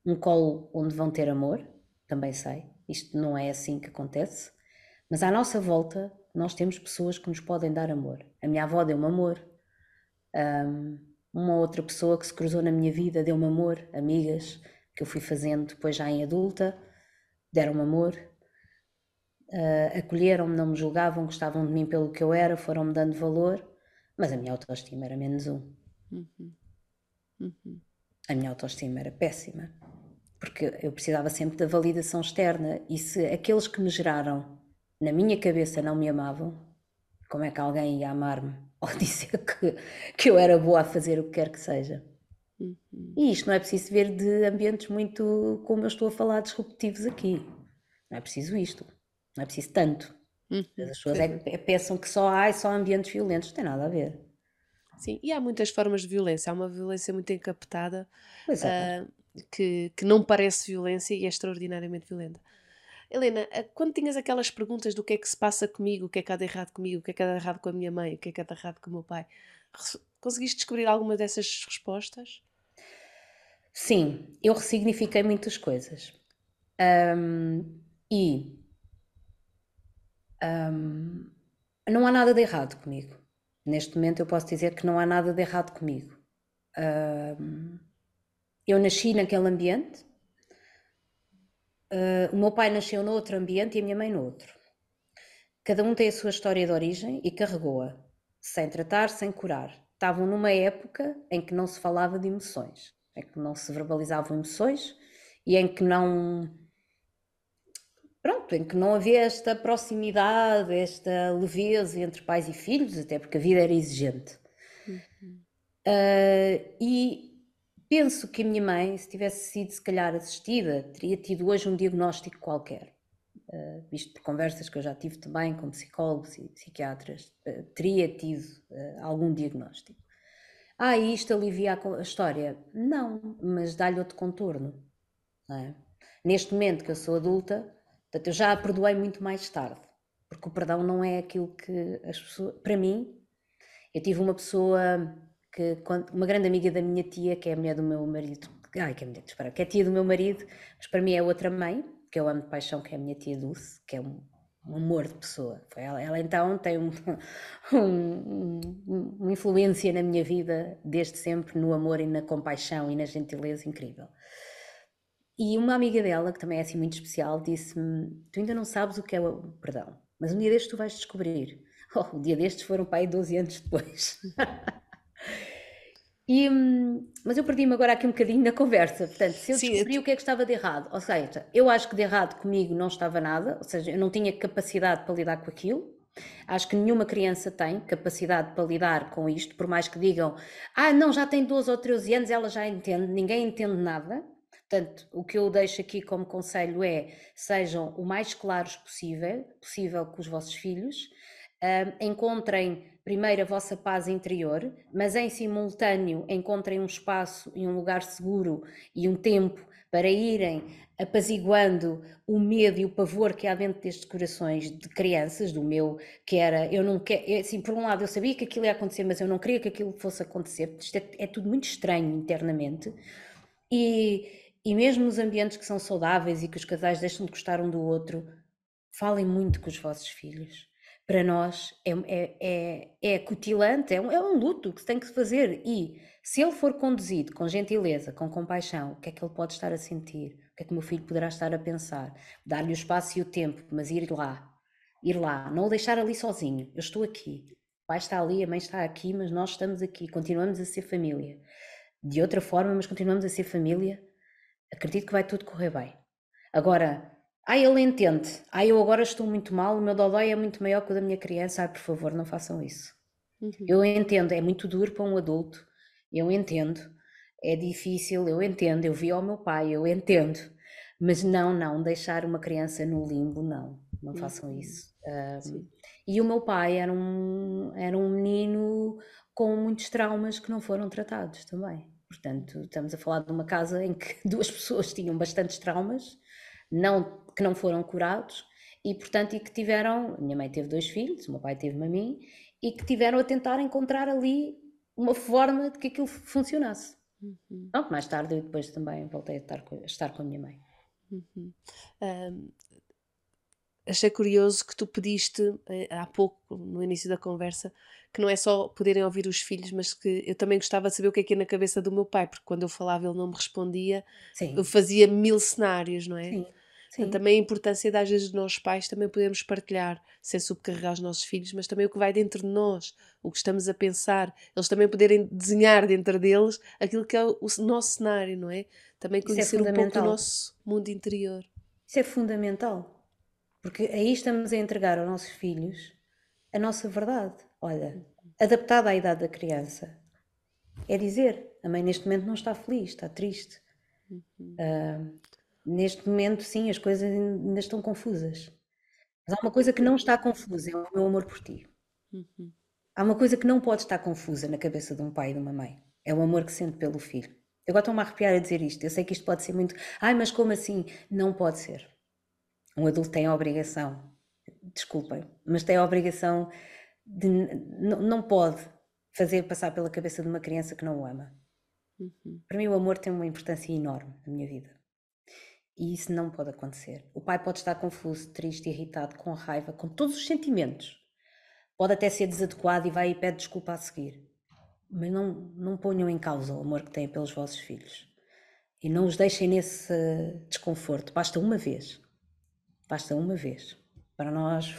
Speaker 2: um colo onde vão ter amor, também sei. Isto não é assim que acontece. Mas à nossa volta, nós temos pessoas que nos podem dar amor. A minha avó deu-me amor. Um, uma outra pessoa que se cruzou na minha vida deu-me amor. Amigas que eu fui fazendo depois já em adulta deram-me amor. Uh, acolheram-me, não me julgavam, gostavam de mim pelo que eu era, foram-me dando valor. Mas a minha autoestima era menos um.
Speaker 1: Uhum. Uhum.
Speaker 2: A minha autoestima era péssima. Porque eu precisava sempre da validação externa. E se aqueles que me geraram na minha cabeça não me amavam, como é que alguém ia amar-me ou dizer que, que eu era boa a fazer o que quer que seja?
Speaker 1: Uhum.
Speaker 2: E isto não é preciso ver de ambientes muito como eu estou a falar, disruptivos aqui. Não é preciso isto. Não é preciso tanto.
Speaker 1: Uhum.
Speaker 2: As pessoas é, que pensam que só há só ambientes violentos. Não tem nada a ver.
Speaker 1: Sim, e há muitas formas de violência. Há uma violência muito encapetada
Speaker 2: é.
Speaker 1: ah, que, que não parece violência e é extraordinariamente violenta. Helena, ah, quando tinhas aquelas perguntas do que é que se passa comigo, o que é que há de errado comigo, o que é que há de errado com a minha mãe, o que é que há de errado com o meu pai, conseguiste descobrir alguma dessas respostas?
Speaker 2: Sim, eu ressignifiquei muitas coisas. Ahm, e ahm, não há nada de errado comigo. Neste momento eu posso dizer que não há nada de errado comigo. Eu nasci naquele ambiente. Ah, o meu pai nasceu noutro ambiente e a minha mãe noutro. Cada um tem a sua história de origem e carregou-a, sem tratar, sem curar. Estavam numa época em que não se falava de emoções, em que não se verbalizavam emoções e em que não. Pronto, em que não havia esta proximidade, esta leveza entre pais e filhos, até porque a vida era exigente. Ah, e penso que a minha mãe, se tivesse sido se calhar assistida, teria tido hoje um diagnóstico qualquer. Uh, visto por conversas que eu já tive também com psicólogos e psiquiatras, uh, teria tido uh, algum diagnóstico. Ah, e isto alivia a, a história? Não, mas dá-lhe outro contorno. é? Neste momento que eu sou adulta, portanto, eu já a perdoei muito mais tarde, porque o perdão não é aquilo que as pessoas. Para mim, eu tive uma pessoa que, uma grande amiga da minha tia, que é a mulher do meu marido, ai, que é a mulher, espera, que é tia do meu marido, mas para mim é outra mãe, que eu amo de paixão, que é a minha tia Dulce, que é um, um amor de pessoa. Ela, ela então tem um- um- uma influência na minha vida desde sempre no amor e na compaixão e na gentileza incrível. E uma amiga dela, que também é assim muito especial, disse-me: Tu ainda não sabes o que é o perdão, mas um dia destes tu vais descobrir. Oh, o dia destes foram para aí 12 anos depois. E, hum, mas eu perdi-me agora aqui um bocadinho na conversa. Portanto, se eu
Speaker 1: Sim,
Speaker 2: descobri o que é que estava de errado, ou seja, eu acho que de errado comigo não estava nada, ou seja, eu não tinha capacidade para lidar com aquilo. Acho que nenhuma criança tem capacidade para lidar com isto, por mais que digam, ah, não, já tem 12 ou 13 anos, ela já entende, ninguém entende nada. Portanto, o que eu deixo aqui como conselho é sejam o mais claros possível, possível com os vossos filhos, Ahm, encontrem primeiro a vossa paz interior, mas em simultâneo encontrem um espaço e um lugar seguro e um tempo para irem apaziguando o medo e o pavor que há dentro destes corações de crianças, do meu, que era, eu não quero, é assim, por um lado eu sabia que aquilo ia acontecer, mas eu não queria que aquilo fosse acontecer, isto é, é tudo muito estranho internamente, e, e mesmo nos ambientes que são saudáveis e que os casais deixam de gostar um do outro, falem muito com os vossos filhos. Para nós é, é, é, é cutilante, é um, é um luto que se tem que fazer, e se ele for conduzido com gentileza, com compaixão, o que é que ele pode estar a sentir? O que é que o meu filho poderá estar a pensar? Dar-lhe o espaço e o tempo, mas ir lá. Ir lá, não o deixar ali sozinho. Eu estou aqui. O pai está ali, a mãe está aqui, mas nós estamos aqui. Continuamos a ser família. De outra forma, mas continuamos a ser família. Acredito que vai tudo correr bem. Agora, ai, ele entende. Ai, eu agora estou muito mal, o meu dodói é muito maior que o da minha criança. Ai, por favor, não façam isso. Uhum. Eu entendo, é muito duro para um adulto eu entendo, é difícil, eu entendo, eu vi ao meu pai, eu entendo, mas não, não, deixar uma criança no limbo, não, não façam uhum. isso. Um, e o meu pai era um, era um menino com muitos traumas que não foram tratados também. Portanto, estamos a falar de uma casa em que duas pessoas tinham bastantes traumas, não, que não foram curados, e portanto, e que tiveram, minha mãe teve dois filhos, o meu pai teve-me a mim, e que tiveram a tentar encontrar ali uma forma de que aquilo funcionasse. Uhum. Pronto, mais tarde eu depois também voltei a estar com, a, estar com a minha mãe.
Speaker 1: Uhum. Um, achei curioso que tu pediste eh, há pouco, no início da conversa, que não é só poderem ouvir os filhos, mas que eu também gostava de saber o que é que é na cabeça do meu pai, porque quando eu falava ele não me respondia, Sim. eu fazia mil cenários, não é? Sim. Sim. também a importância das vezes nós pais também podemos partilhar, sem subcarregar os nossos filhos, mas também o que vai dentro de nós, o que estamos a pensar, eles também poderem desenhar dentro deles aquilo que é o nosso cenário, não é? Também é conhecer é um pouco do nosso mundo interior.
Speaker 2: Isso é fundamental, porque aí estamos a entregar aos nossos filhos a nossa verdade, olha, adaptada à idade da criança. É dizer, a mãe neste momento não está feliz, está triste. Uh, Neste momento, sim, as coisas ainda estão confusas. Mas há uma coisa que não está confusa, é o meu amor por ti. Uhum. Há uma coisa que não pode estar confusa na cabeça de um pai e de uma mãe. É o amor que sente pelo filho. Eu agora estou-me a arrepiar a dizer isto. Eu sei que isto pode ser muito. Ai, mas como assim? Não pode ser. Um adulto tem a obrigação, desculpem, mas tem a obrigação de. Não pode fazer passar pela cabeça de uma criança que não o ama. Uhum. Para mim, o amor tem uma importância enorme na minha vida. E isso não pode acontecer. O pai pode estar confuso, triste, irritado, com raiva, com todos os sentimentos. Pode até ser desadequado e vai e pede desculpa a seguir. Mas não, não ponham em causa o amor que têm pelos vossos filhos. E não os deixem nesse desconforto. Basta uma vez. Basta uma vez. Para nós,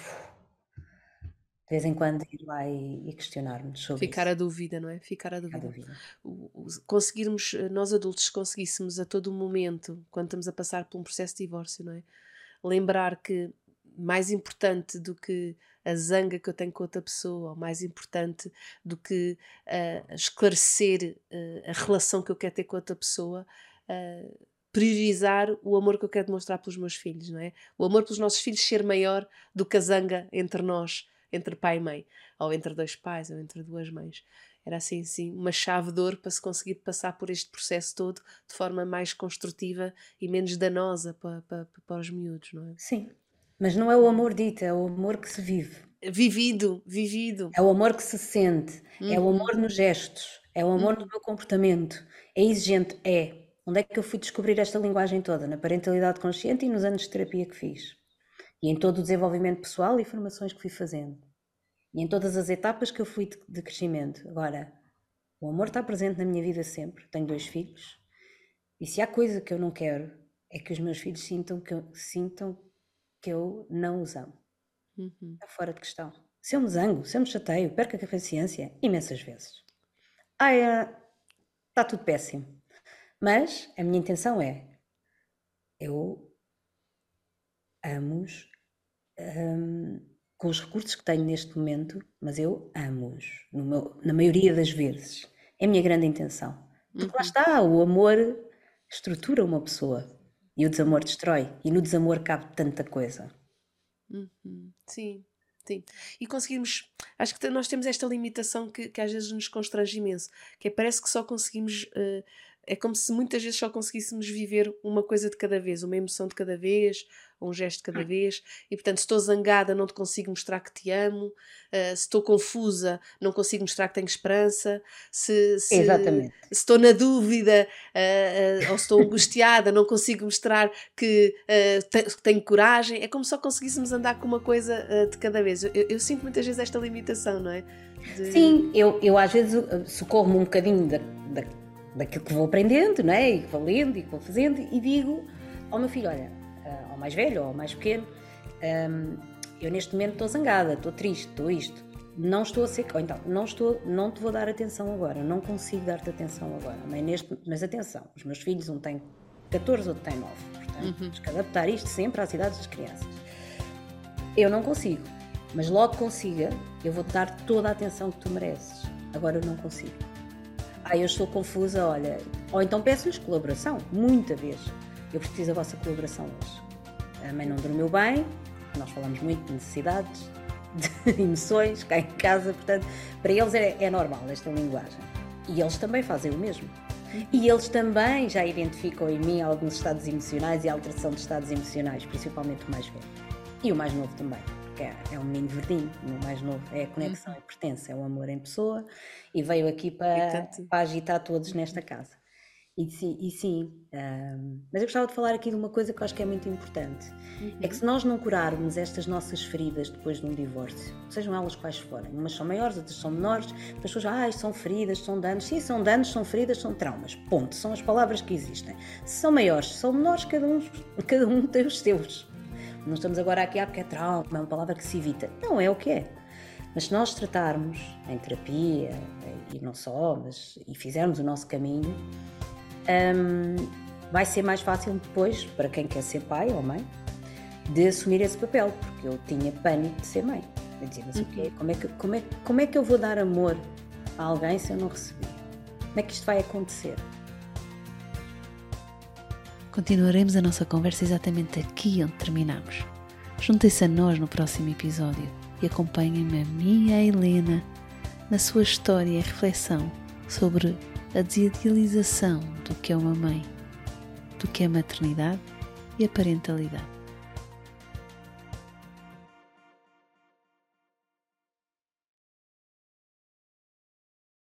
Speaker 2: de vez em quando ir lá e, e questionar-nos sobre
Speaker 1: Ficar
Speaker 2: isso.
Speaker 1: a dúvida, não é? Ficar a dúvida. Ficar dúvida. O, o, conseguirmos, eh, nós adultos, conseguíssemos a todo momento, quando estamos a passar por um processo de divórcio, não é? Lembrar que mais importante do que a zanga que eu tenho com outra pessoa, ou mais importante do que uh, esclarecer uh, a relação que eu quero ter com outra pessoa, uh, priorizar o amor que eu quero demonstrar pelos meus filhos, não é? O amor pelos nossos filhos ser maior do que a zanga entre nós entre pai e mãe, ou entre dois pais, ou entre duas mães. Era assim, sim, uma chave de ouro para se conseguir passar por este processo todo de forma mais construtiva e menos danosa para, para, para os miúdos, não é?
Speaker 2: Sim, mas não é o amor dito, é o amor que se vive.
Speaker 1: Vivido, vivido.
Speaker 2: É o amor que se sente, uhum. é o uhum. amor nos gestos, é o amor uhum. no meu comportamento. É exigente? É. Onde é que eu fui descobrir esta linguagem toda? Na parentalidade consciente e nos anos de terapia que fiz e em todo o desenvolvimento pessoal e formações que fui fazendo. E em todas as etapas que eu fui de, de crescimento. Agora, o amor está presente na minha vida sempre. Tenho dois filhos. E se há coisa que eu não quero, é que os meus filhos sintam que eu, sintam que eu não os amo. Uhum. Está fora de questão. Se eu me zango, se eu me chateio, perco a paciência imensas vezes. Ah, é, está tudo péssimo. Mas a minha intenção é: eu amo-os um, com os recursos que tenho neste momento, mas eu amo-os, na maioria das vezes. É a minha grande intenção. Porque uhum. lá está, o amor estrutura uma pessoa e o desamor destrói. E no desamor cabe tanta coisa.
Speaker 1: Uhum. Sim, sim. E conseguimos. Acho que nós temos esta limitação que, que às vezes nos constrange imenso, que é, parece que só conseguimos uh, é como se muitas vezes só conseguíssemos viver uma coisa de cada vez, uma emoção de cada vez, um gesto de cada hum. vez. E portanto, se estou zangada, não te consigo mostrar que te amo. Uh, se estou confusa, não consigo mostrar que tenho esperança. Se, se,
Speaker 2: Exatamente.
Speaker 1: se estou na dúvida uh, uh, ou se estou angustiada, não consigo mostrar que tenho coragem. É como se só conseguíssemos andar com uma coisa de cada vez. Eu, eu, sinto muitas vezes esta limitação, não é?
Speaker 2: De... Sim, eu, eu às vezes socorro-me um bocadinho da, da daquilo que vou aprendendo, não é? E vou lendo e vou fazendo, e digo ao meu filho: olha, uh, ao mais velho ou ao mais pequeno, um, eu neste momento estou zangada, estou triste, estou isto. Não estou a ser. Ou então, não, estou, não te vou dar atenção agora, não consigo dar-te atenção agora. Mas, neste, mas atenção, os meus filhos, um tem 14, outro tem 9. Portanto, uhum. temos que adaptar isto sempre às idades das crianças. Eu não consigo, mas logo consiga, eu vou-te dar toda a atenção que tu mereces. Agora eu não consigo ah, eu estou confusa, olha. Ou então peço-lhes colaboração, muita vez. Eu preciso da vossa colaboração hoje. A mãe não dormiu bem, nós falamos muito de necessidades, de emoções cá em casa, portanto, para eles é, é normal esta linguagem. E eles também fazem o mesmo. E eles também já identificam em mim alguns estados emocionais e alteração de estados emocionais, principalmente o mais velho. E o mais novo também é, é um menino verdinho, o mais novo, é a conexão, uhum. é pertence, é o amor em pessoa e veio aqui para, para agitar todos nesta casa. E sim, e sim um, mas eu gostava de falar aqui de uma coisa que eu acho que é muito importante: uhum. é que se nós não curarmos estas nossas feridas depois de um divórcio, sejam elas quais forem, umas são maiores, outras são menores, as pessoas ah, são feridas, são danos, sim, são danos, são feridas, são traumas, ponto, são as palavras que existem. Se são maiores, se são menores, cada um, cada um tem os seus. Não estamos agora aqui, ah, porque é trauma, é uma palavra que se evita. Não, é o que é. Mas se nós tratarmos em terapia, e não só, mas e fizermos o nosso caminho, hum, vai ser mais fácil depois, para quem quer ser pai ou mãe, de assumir esse papel, porque eu tinha pânico de ser mãe. Eu dizia, mas o quê? Uhum. Como é, que, como, é, como é que eu vou dar amor a alguém se eu não receber? Como é que isto vai acontecer?
Speaker 3: Continuaremos a nossa conversa exatamente aqui onde terminamos. Juntem-se a nós no próximo episódio e acompanhem-me a mim e a Helena na sua história e reflexão sobre a desidealização do que é uma mãe, do que é maternidade e a parentalidade.